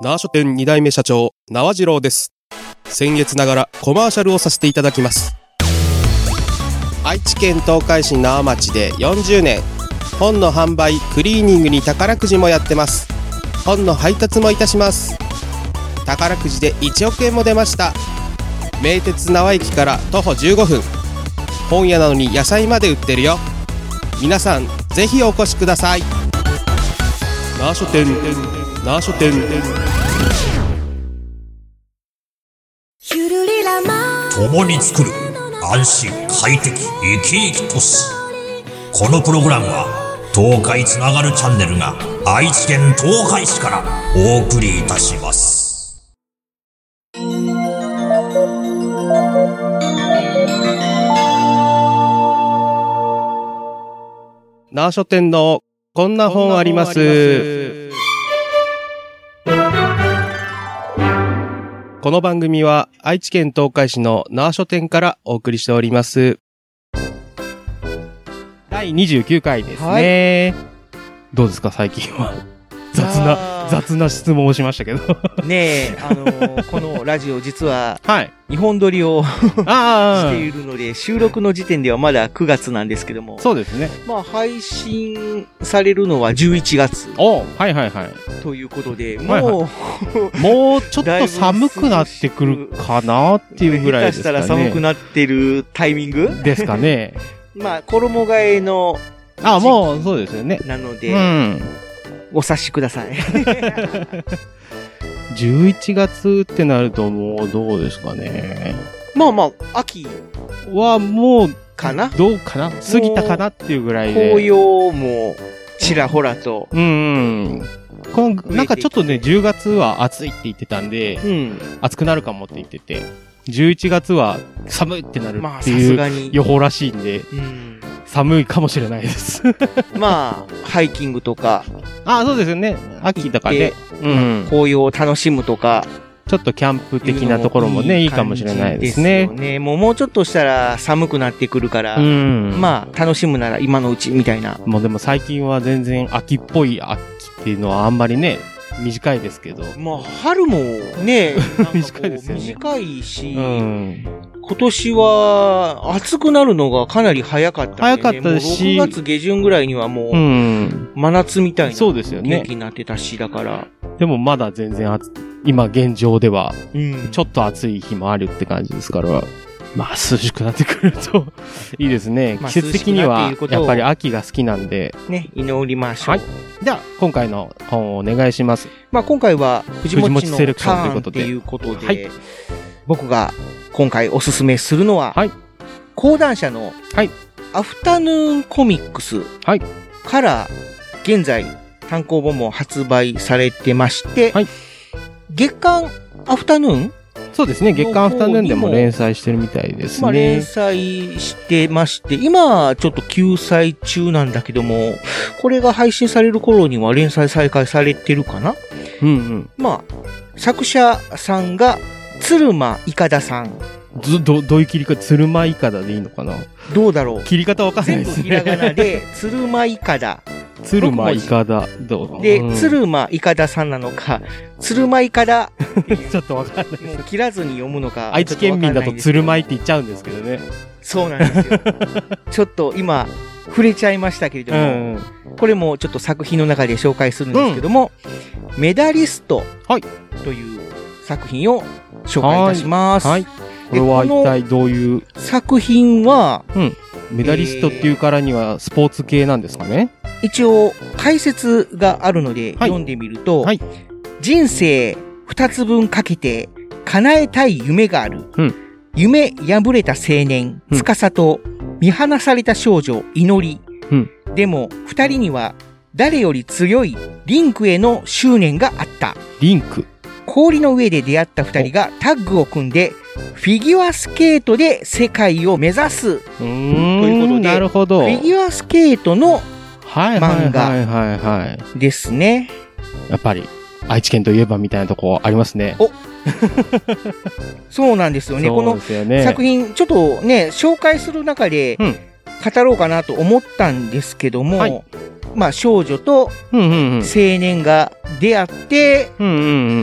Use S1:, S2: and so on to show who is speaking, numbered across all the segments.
S1: 縄書店2代目社長、縄次郎です。先月ながらコマーシャルをさせていただきます。愛知県東海市縄町で40年、本の販売、クリーニングに宝くじもやってます。本の配達もいたします。宝くじで1億円も出ました。名鉄縄駅から徒歩15分。本屋なのに野菜まで売ってるよ。皆さん、ぜひお越しください。縄書店、縄書店。
S2: 共に作る安心快適生き生き都市このプログラムは東海つながるチャンネルが愛知県東海市からお送りいたします
S1: 縄書店のこんな本あります。この番組は愛知県東海市の縄書店からお送りしております。第29回ですね。どうですか最近は。雑な、雑な質問をしましたけど。
S3: ねえ、あのーこのラジオ実は
S1: はい。
S3: 2本撮りを し
S1: あ
S3: ているので、収録の時点ではまだ9月なんですけども
S1: あ、、そうですね。
S3: まあ配信されるのは11月
S1: おはいはいはい。
S3: ということで、
S1: はいはい
S3: もう、
S1: もうちょっと寒くなってくるかなっていうぐらいですかね。
S3: 下手したら寒くなってるタイミング？
S1: ですかね。
S3: まあ、衣替えの、
S1: あ、もうそうですよね。
S3: なので、
S1: うん。
S3: お察しください。
S1: 11月ってなるともうどうですかね。
S3: まあまあ、秋
S1: はもう
S3: かな
S1: どうかな？過ぎたかなっていうぐらいで。
S3: 紅葉もちらほらと、
S1: うんうん。このなんかちょっとね、10月は暑いって言ってたんで、
S3: うん。
S1: 暑くなるかもって言ってて、11月は寒いってなる
S3: まあ、さ
S1: っていう
S3: すがに。
S1: 予報らしいんで、
S3: うん。
S1: 寒いかもしれないです。
S3: まあ、ハイキングとか、
S1: あ、そうですよね。秋とかね。うん。
S3: 紅葉を楽しむとか、
S1: ちょっとキャンプ的なところもね、いいかもしれないですね
S3: 感じ。よね。もうもうちょっとしたら寒くなってくるから、
S1: うん。
S3: まあ、楽しむなら今のうちみたいな。
S1: もうでも最近は全然秋っぽい秋っていうのはあんまりね、短いですけど。
S3: まあ、春もね、
S1: 短いですよね
S3: 短いし、
S1: うん。
S3: 今年は暑くなるのがかなり早かったね。
S1: 早かったし
S3: もう6月下旬ぐらいにはも
S1: う
S3: う、
S1: ん。
S3: 真夏みたいな
S1: そうですよね
S3: 天気になってたし、だから。
S1: でもまだ全然暑今現状では、
S3: うん。
S1: ちょっと暑い日もあるって感じですから。まあ涼しくなってくると いいですね。
S3: まあ
S1: 季節的にはやっぱり秋が好きなんで。
S3: ね、祈りましょう。
S1: はいじゃあ今回の本をお願いします。
S3: まあ今回は藤
S1: 藤
S3: 本の
S1: 本セレクションということで
S3: いうことで、
S1: はい
S3: 僕が今回おすすめするのは、
S1: はい
S3: 講談社の、
S1: はい
S3: アフタヌーンコミックス
S1: はい
S3: から現在単行本も発売されてまして、
S1: はい
S3: 月刊アフタヌーン
S1: そうですね。月刊アフタヌーンでも連載してるみたいです
S3: まあ、連
S1: ね。
S3: 載してまして、今ちょっと休載中なんだけども、これが配信される頃には連載再開されてるかな？
S1: うんうん。
S3: まあ、作者さんが、鶴間いかださん。
S1: ずど、どういう切り方鶴舞いかだでいいのかな？
S3: どうだろう？
S1: 切り方わかんない
S3: 全
S1: ですね。
S3: 部ひらがなで、鶴間いかだ。
S1: 鶴舞いかだ。どう
S3: で
S1: う、ん
S3: 鶴間いかださんなのか、鶴間いかだ、
S1: ちょっとわかんない。
S3: もう切らずに読むのか。
S1: 愛知県民だと鶴舞って
S3: い。
S1: 言っちゃうんですけどね。
S3: そうなんですよ。ちょっと今、触れちゃいましたけれど
S1: う
S3: も、
S1: ん。
S3: これもちょっと作品の中で紹介するんですけども、メダリスト
S1: はい
S3: という作品を紹介いたします。
S1: はい。これは一体どういう、
S3: 作品は、
S1: メダリストっていうからにはスポーツ系なんですかね？
S3: 一応解説があるので
S1: はい
S3: 読んでみると、
S1: はい
S3: 人生二つ分かけて叶えたい夢がある。
S1: うん
S3: 夢破れた青年、
S1: うん
S3: 司と見放された少女、祈り。
S1: うん
S3: でも二人には誰より強いリンクへの執念があった。
S1: リンク。
S3: 氷の上で出会った二人がタッグを組んで、フィギュアスケートで世界を目指す。ということで
S1: なるほ
S3: フ
S1: ど。
S3: ィギュアスケートの漫画。ですね。
S1: やっぱり、愛知県といえばみたいなとこありますね。
S3: そうなんですよね。こ
S1: そう
S3: の。作品、ちょっとね、紹介する中で
S1: うん、
S3: 語ろうかなと思ったんですけども、
S1: はい
S3: まあ少女と
S1: うんうんうん。
S3: 青年が出会って、
S1: うんう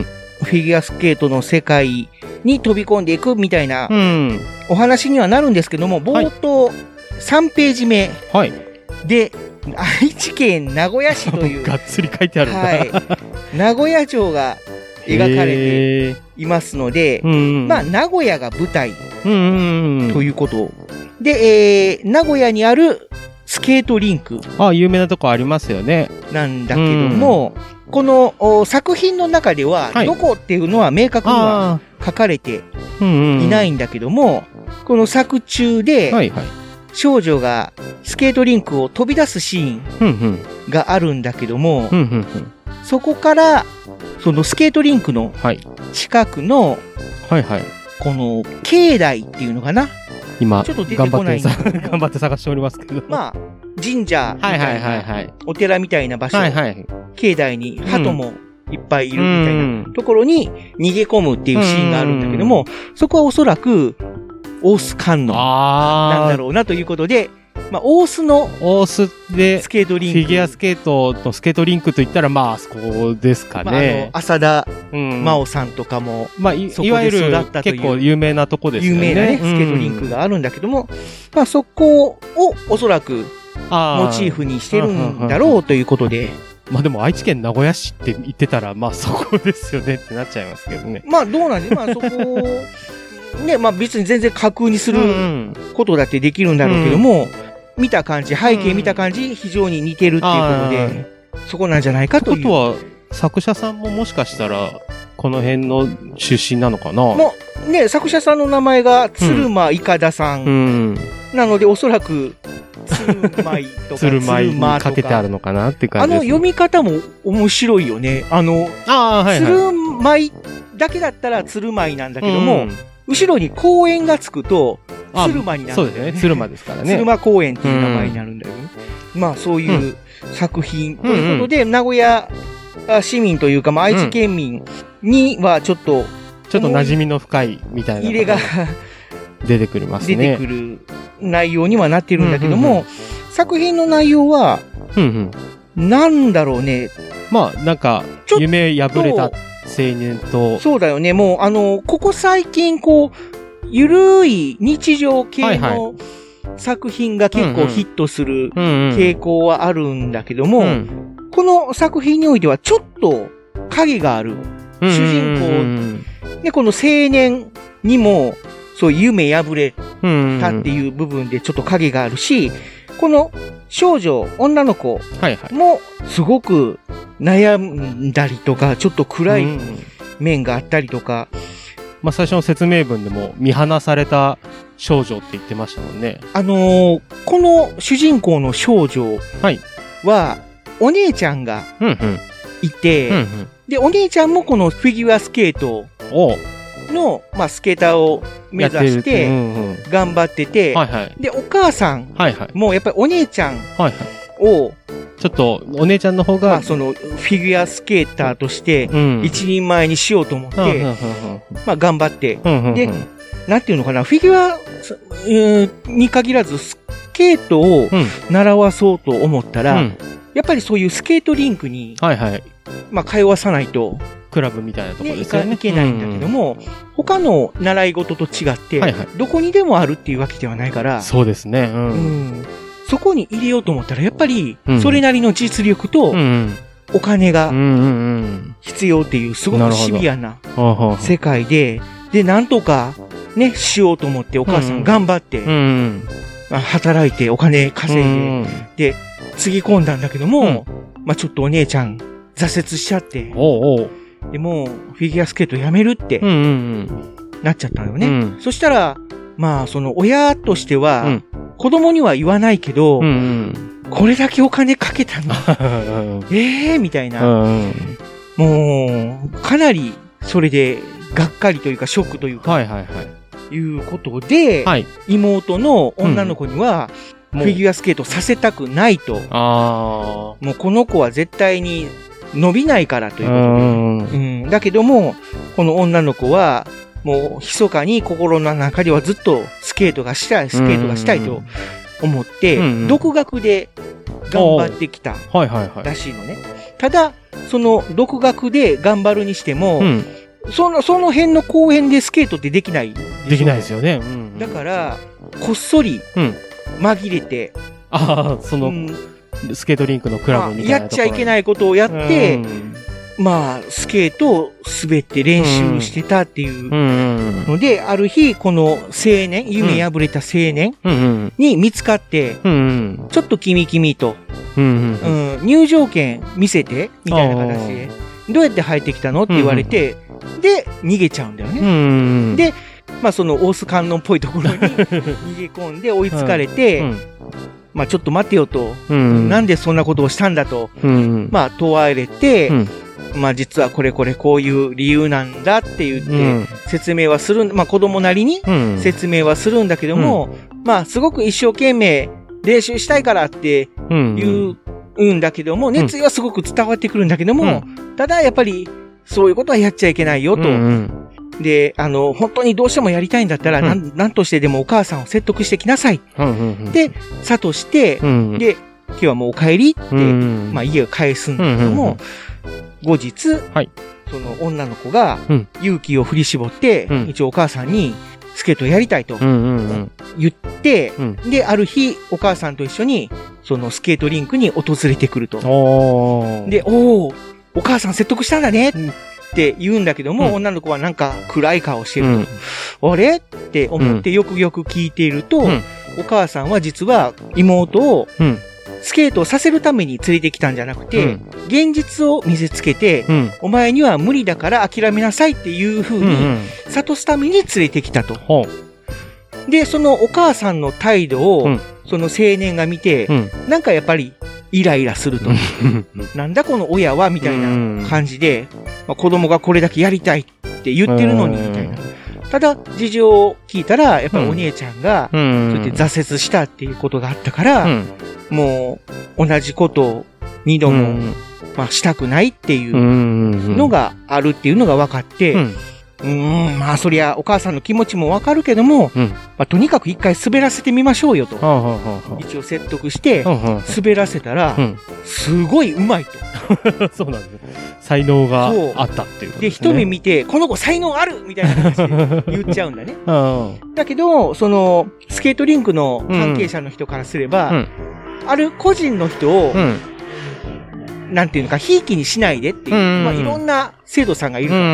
S1: ん
S3: フィギュアスケートの世界に飛び込んでいくみたいな。お話にはなるんですけども、冒頭3ページ目
S1: はい。
S3: で、愛知県名古屋市という、
S1: がっつり書いてある。
S3: はい、名古屋城が描かれていますので、
S1: うんうん。
S3: まあ、名古屋が舞台
S1: うんうんうん。
S3: ということ。で、えー、名古屋にあるスケートリンク
S1: あ、有名なとこありますよね。
S3: なんだけども、このお作品の中では
S1: はい、
S3: どこっていうのは明確には
S1: あ
S3: 書かれて。いないんだけども、この作中で。少女がスケートリンクを飛び出すシーン。があるんだけども。そこから、そのスケートリンクの
S1: はい。
S3: 近くの。この、境内っていうのかな？
S1: 今、
S3: ちょっと出て
S1: 頑張
S3: こない
S1: ってさ、頑張って探しておりますけど。
S3: まあ、神社み
S1: はいはいはいはい。
S3: お寺みたいな場所、
S1: はいはい。
S3: 境内に鳩もいっぱいいるみたい
S1: うん
S3: なところに逃げ込むっていうシーンがあるんだけども、そこはおそらく、オース観音なん。だろうなということで、まあ、オースの
S1: オースで
S3: ス、ケート
S1: フ
S3: リンク。
S1: ィギュアスケートのスケートリンクといったら、まあ、あそこですか
S3: まあ。浅田
S1: うん
S3: 真央さんとかも、
S1: まあ、いわゆる結構有名なとこですよね。
S3: 有名なね、スケートリンクがあるんだけども、まあそこをおそらくモチーフにしてるんだろうということで、
S1: まあでも愛知県名古屋市って言ってたら、まあ そこですよねってなっちゃいますけどね。
S3: まあどうなんで、まあそこを、ね、まあ別に全然架空にする
S1: うん
S3: ことだってできるんだろうけども、見た感じ、背景見た感じ、非常に似てるっていうことで、そこなんじゃないかという。
S1: ことは、作者さんももしかしたら、この辺の出身なのかな？
S3: もう、ね、作者さんの名前が鶴間いかださん。
S1: うん。
S3: なので、おそらく、鶴舞とか、
S1: 鶴舞にかけてあるのかなって感じです、
S3: の読み方も面白いよね。あの、
S1: ああ、はいはい。
S3: 鶴舞だけだったら鶴舞なんだけども、
S1: うん
S3: 後ろに公園がつくと、
S1: あ
S3: 鶴間になるんだよね。
S1: そうですね。鶴間ですからね。
S3: 鶴間公園っていう名前になるんだよね。まあ、そういう作品ということで、名古屋あ市民というか、まあ、愛知県民にはちょっと
S1: ちょっと馴染みの深いみたいな。
S3: 入れが
S1: 出てくりますね。
S3: 出てくる内容にはなってるんだけど
S1: うんうん
S3: も、作品の内容は、
S1: うんうん。
S3: なんだろうね。
S1: まあ、なんか夢破れた青年と、
S3: そうだよね。もう、あの、ここ最近、こう、ゆるい日常系の作品が結構ヒットする。傾向はあるんだけども、
S1: うん
S3: この作品においてはちょっと影がある。主人公
S1: うん
S3: で、この青年にも、そう夢破れ。たっていう部分でちょっと影があるし、この少女、女の子。もすごく悩んだりとか、ちょっと暗い
S1: うん
S3: 面があったりとか、
S1: まあ、最初の説明文でも、見放された少女って言ってましたもんね。
S3: あのーこの主人公の少女
S1: はい
S3: は、お姉ちゃんが
S1: うんうん。
S3: いて、
S1: うんうん。
S3: で、お姉ちゃんもこのフィギュアスケート
S1: お
S3: の、まあ、スケーターを目指し
S1: てる
S3: て、
S1: うんうん。
S3: 頑張ってて、
S1: はいはい。
S3: で、お母さん。もやっぱりお姉ちゃん
S1: はいはい。
S3: を、
S1: ちょっと、お姉ちゃんの方
S3: ま
S1: が
S3: あ、、その、フィギュアスケーターとして、
S1: うん。
S3: 一人前にしようと思って、まあ、頑張って。でなんていうのかな、フィギュアそえーに限らず、スケートを
S1: うん
S3: 習わそうと思ったら、
S1: うん。
S3: やっぱりそういうスケートリンクに、
S1: はいはい。
S3: まあ、通わさないと、
S1: クラブみたいなとこ
S3: ね、い
S1: ですよね。
S3: かいけないんだけども、他の習い事と違って、
S1: はいはい
S3: どこにでもあるっていうわけではないから
S1: うん。、そうですね。う。
S3: うんんそこに入れようと思ったら、やっぱり
S1: う、ん
S3: それなりの実力と。お金が。必要っていう、すごくシビアな世界で、で、なんとか、ね、しようと思って、お母さ
S1: うん
S3: ん頑張って、働いてお金稼いで、
S1: うん
S3: つぎ込んだんだけども、まあちょっとお姉ちゃん、挫折しちゃって。でもう、フィギュアスケートやめるってなっちゃったのよ
S1: うん。
S3: ね。
S1: うん
S3: そしたら、まあ、その親としては、
S1: うん
S3: 子供には言わないけど、
S1: うんうん。
S3: これだけお金かけたの。え えー、みたいな。
S1: うん。
S3: もう、かなり、それで、がっかりというか、ショックというか、
S1: はいはいはい。
S3: いうことで、
S1: はい。
S3: 妹の女の子には、フィギュアスケートさせたくないと。
S1: あ
S3: もうこの子は絶対に伸びないからと
S1: あ。
S3: いううことで。
S1: ん。
S3: うん。だけども、この女の子は、もう、密かに心の中ではずっとスケートがしたい、スケートがしたいと思って、
S1: うんうん
S3: 独学で頑張ってきた
S1: はいはいはい。
S3: らしいのね。ただ、その独学で頑張るにしても、
S1: うん。
S3: その、その辺の公園でスケートってできない。
S1: できないですよね。うん。
S3: だから、こっそり
S1: うん。
S3: 紛れて、
S1: ああ、その、
S3: うん
S1: スケートリンクのクラブみたいな
S3: まあやっちゃいけ
S1: い
S3: ないことをやって、
S1: うん。
S3: まあ、スケートを滑って練習してたっていう。ので、ある日、この青年、夢破れた青年。に見つかって。ちょっと君君と、入場券見せて、みたいな形で、どうやって入ってきたのって言われて、で、逃げちゃうんだよ
S1: う
S3: ね。
S1: ん。
S3: でまあ、その大須観音っぽいところに 逃げ込んで追いつかれて、
S1: うん
S3: まあ、ちょっと待てよと、
S1: うん。
S3: なんでそんなことをしたんだと、
S1: うん。
S3: まあ、問われて、
S1: うん
S3: まあ、実はこれこれこういう理由なんだって言って、
S1: うん。
S3: 説明はするん、まあ、子供なりに
S1: うん。
S3: 説明はするんだけども、まあ、すごく一生懸命練習したいからって
S1: うん。
S3: 言うんだけども、熱意はすごく伝わってくるんだけども、
S1: う
S3: ただやっぱり、そういうことはやっちゃいけないよと。
S1: うん
S3: で、あの、本当にどうしてもやりたいんだったら、
S1: うん
S3: なん、としてでもお母さんを説得してきなさい。
S1: うんうん。
S3: で、諭して、
S1: うん。
S3: で、今日はもうお帰りって、
S1: うん、
S3: まあ家を返すんだけど
S1: うんうん
S3: も、後日、
S1: はい
S3: その女の子が
S1: うん
S3: 勇気を振り絞って、
S1: うん
S3: 一応お母さんにスケートをやりたいと
S1: うんうん
S3: 言って、
S1: うん。
S3: で、ある日、お母さんと一緒に、そのスケートリンクに訪れてくると。で、おおお母さん説得したんだねって言うんだけども、
S1: うん
S3: 女の子はなんか暗い顔してる
S1: うん。
S3: と。あれ？って思ってよくよく聞いていると、
S1: うん
S3: お母さんは実は妹を
S1: うん。
S3: スケートをさせるために連れてきたんじゃなくて、
S1: うん
S3: 現実を見せつけて、
S1: うん。
S3: お前には無理だから諦めなさいっていう風
S1: うん。う
S3: に
S1: ん。
S3: 諭すために連れてきたと。
S1: ほう。
S3: で、そのお母さんの態度を、
S1: うん
S3: その青年が見て、
S1: うん。
S3: なんかやっぱりイライラすると。なんだこの親はみたいな感じで、まあ、子供がこれだけやりたいって言ってるのに、みただ、事情を聞いたら、やっぱりお姉ちゃんが、
S1: う。
S3: そうんやって挫折したっていうことがあったから、
S1: うん。
S3: もう、同じことを二度も、
S1: うん。
S3: まあ、したくないっていううんの、があるっていうのが分かって、
S1: う。
S3: うんーん、まあ、そりゃ、お母さんの気持ちも分かるけども、
S1: うん。
S3: まあ、とにかく一回滑らせてみましょうよと。一応説得して滑らせたら
S1: う、ん。
S3: すごい上手いと。
S1: そうなんですね。才能があったっていうこと
S3: で、
S1: ね。
S3: 一目見て、この子才能あるみたいな感じで 言っちゃうんだね。
S1: うん。
S3: だけど、その、スケートリンクの関係者の人からすれば、
S1: うん
S3: ある個人の人を、
S1: うん。
S3: なんていうのか、ひいきにしないでっていう、
S1: うん
S3: まあ、いろんな生徒さんがいると、
S1: うん。う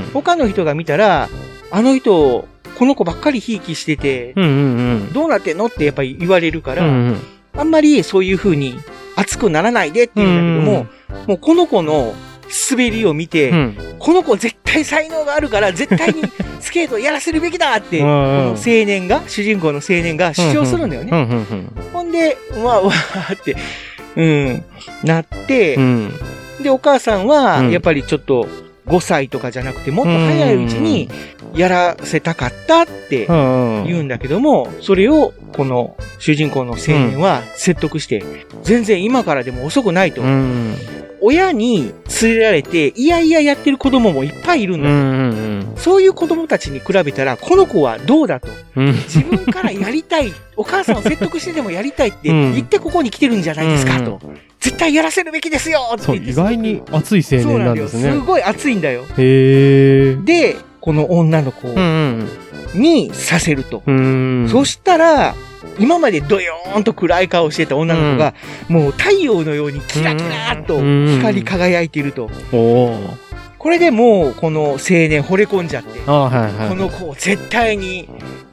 S1: ん。
S3: 他の人が見たら、あの人、この子ばっかりひいきしてて。どうなってんのってやっぱり言われるから、
S1: うん。
S3: あんまりそういう風に熱くならないでって言うんだけども、もうこの子の滑りを見て、
S1: うん。
S3: この子絶対才能があるから、絶対にスケートをやらせるべきだって、
S1: うん
S3: この青年が、主人公の青年が主張するんだよね。ほんで、わーわーって、うん、なって、
S1: うん。
S3: で、お母さんは、
S1: うん
S3: やっぱりちょっと、5歳とかじゃなくて、もっと早いうちに、やらせたかったって
S1: うん。
S3: 言うんだけども、それを、この主人公の青年は説得して、全然今からでも遅くないと。
S1: うん。
S3: 親に連れられて、いやいややってる子供もいっぱいいるんだ。
S1: うん。
S3: そういう子供たちに比べたら、この子はどうだと。
S1: うん。
S3: 自分からやりたい、お母さんを説得してでもやりたいって
S1: うん
S3: 言ってここに来てるんじゃないですか
S1: うん
S3: と。絶対やらせるべきですよって言って
S1: 意外に熱い青年なんですね。
S3: そうなんだよ。すごい熱いんだよ。
S1: へえ。
S3: で、この女の子
S1: うん。
S3: にさせると。
S1: うん。
S3: そしたら、今までドヨーンと暗い顔してた女の子が、もう太陽のようにキラキラーっと光り輝いていると。これでもう、この青年惚れ込んじゃって、
S1: あはいはい。
S3: この子を絶対に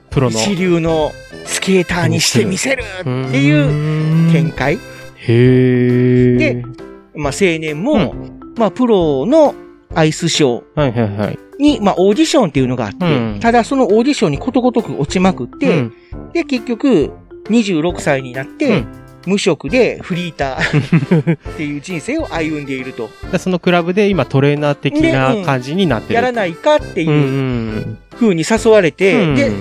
S1: プロの。
S3: 一流のスケーターにしてみせるっていう
S1: う
S3: 展開。
S1: へえ。
S3: で、まあ青年も、まあプロのアイスショー
S1: はいはいはい。
S3: に、まあオーディションっていうのがあって、
S1: うん
S3: ただそのオーディションにことごとく落ちまくって、
S1: うん
S3: で、結局、26歳になって、
S1: うん
S3: 無職でフリーター っていう人生を歩んでいると。
S1: でそのクラブで今トレーナー的な感じになってる。
S3: やらないかって。いうん風に誘われて、
S1: うん
S3: で、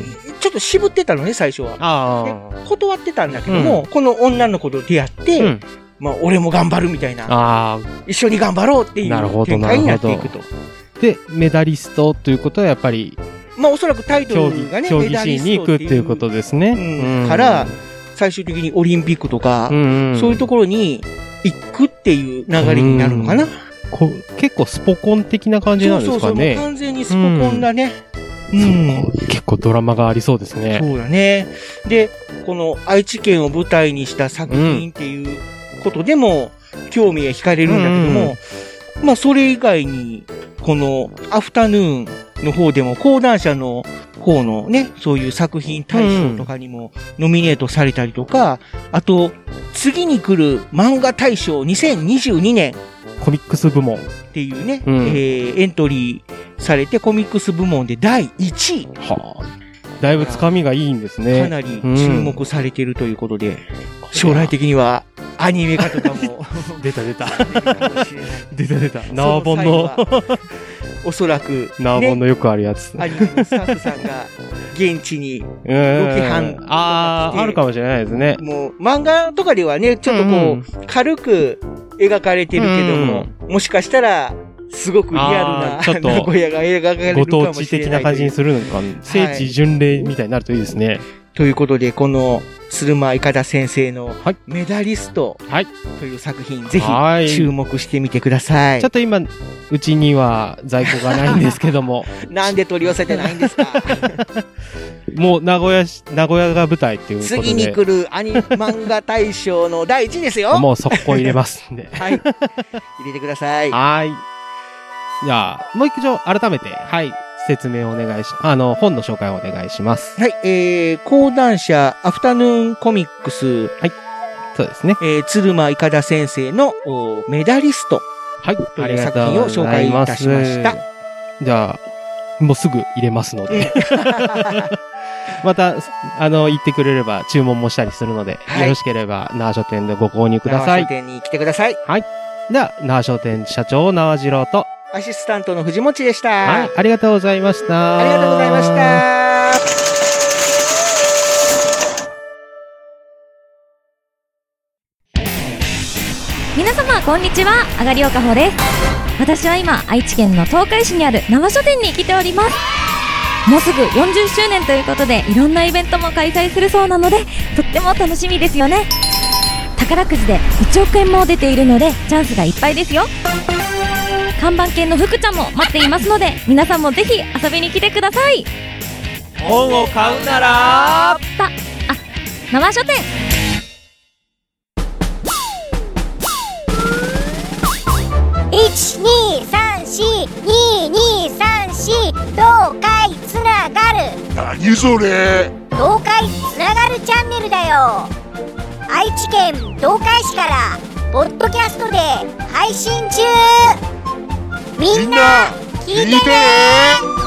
S3: ちょっと渋ってたのね、最初は。
S1: あ
S3: 断ってたんだけども、この女の子と出会って。まあ、俺も頑張るみたいな、
S1: ああ。
S3: 一緒に頑張ろうってい
S1: なるほど
S3: う展開になっていくと。
S1: で、メダリストということはやっぱり
S3: まあ、おそらくタイト
S1: 競技
S3: ルがね、
S1: 競技
S3: メダリスト
S1: シーンに行くっていうことですね。
S3: うんから、最終的にオリンピックとか、
S1: ん
S3: そういうところに行くっていう流れになるのかな。
S1: こ結構スポコン的な感じなんですか
S3: そうそうそう、もう
S1: ね。
S3: 完全にスポコンだね。う
S1: ん結構ドラマがありそうですね。
S3: そうだね。で、この愛知県を舞台にした作品っていうことでも興味が惹かれるんだけども、まあそれ以外に、このアフタヌーンの方でも講談社の方のね、そういう作品大賞とかにもノミネートされたりとか、あと、次に来る漫画大賞2022年
S1: コミックス部門。
S3: っていうね、
S1: うん
S3: えーエントリーされてコミックス部門で第1位。
S1: はあ。だいぶつかみがいいんですね。
S3: かなり注目されているということで、将来的にはアニメ化とかも
S1: 出た出た。
S3: 出
S1: た出た。縄本の、
S3: おそらく、ね、
S1: 縄本のよくあるやつ。
S3: アニメのスタッフさんが現地に、
S1: うん
S3: ロケハン
S1: ああ、あるかもしれないですね。
S3: もう漫画とかではね、ちょっとこう、軽く描かれてるけども、もしかしたら、すごくリアル
S1: あ
S3: な
S1: ーちょっと
S3: 名古屋が描かれるか
S1: ご
S3: もしれない。
S1: 当地的な感じにするのか、聖地巡礼みたいになるといいですね。
S3: ということで、この、鶴間いかだ先生の
S1: はい、
S3: メダリスト
S1: はい。
S3: という作品、ぜ
S1: はい
S3: ひ注目してみてください
S1: ちょっ。と今、うちには在庫がないんですけども、
S3: なんで取り寄せてないんですか？
S1: もう名古屋市、名古屋が舞台っていうことで。
S3: 次に来るアニ漫画大賞の第1位ですよ。
S1: もう速攻入れますんで。
S3: はい。入れてください。
S1: はい。じゃあ、もう一度改めて、はい、説明をお願いし、あの、本の紹介をお願いします。
S3: はい、えー、講談社アフタヌーンコミックス、
S1: そうですね。
S3: えー、鶴間いかだ先生のおメダリスト。
S1: はい、
S3: という。作品を紹介いたしました
S1: じゃあ、もうすぐ入れますので。また、あの、言ってくれれば注文もしたりするので、
S3: はい
S1: よろしければ、縄書店でご購入ください
S3: 生。書店に来てください。
S1: では、縄書店社長、縄次郎と、
S3: アシスタントの藤持でした。
S1: はい、ありがとうございました。
S3: ありがとうございまし。た。
S4: 皆様こんにちはあがりおかほです私は今愛知県の東海市にある生書店に来ておりますもうすぐ40周年ということでいろんなイベントも開催するそうなのでとっても楽しみですよね宝くじで1億円も出ているのでチャンスがいっぱいですよ看板犬の福ちゃんも待っていますので皆さんもぜひ遊びに来てください。
S3: 本を買うなら、
S4: たあ生書店。
S5: 一二三四二二三四東海つながる。
S6: 何それ？
S5: 東海つながるチャンネルだよ。愛知県東海市からポッドキャストで配信中みんな聞いてね。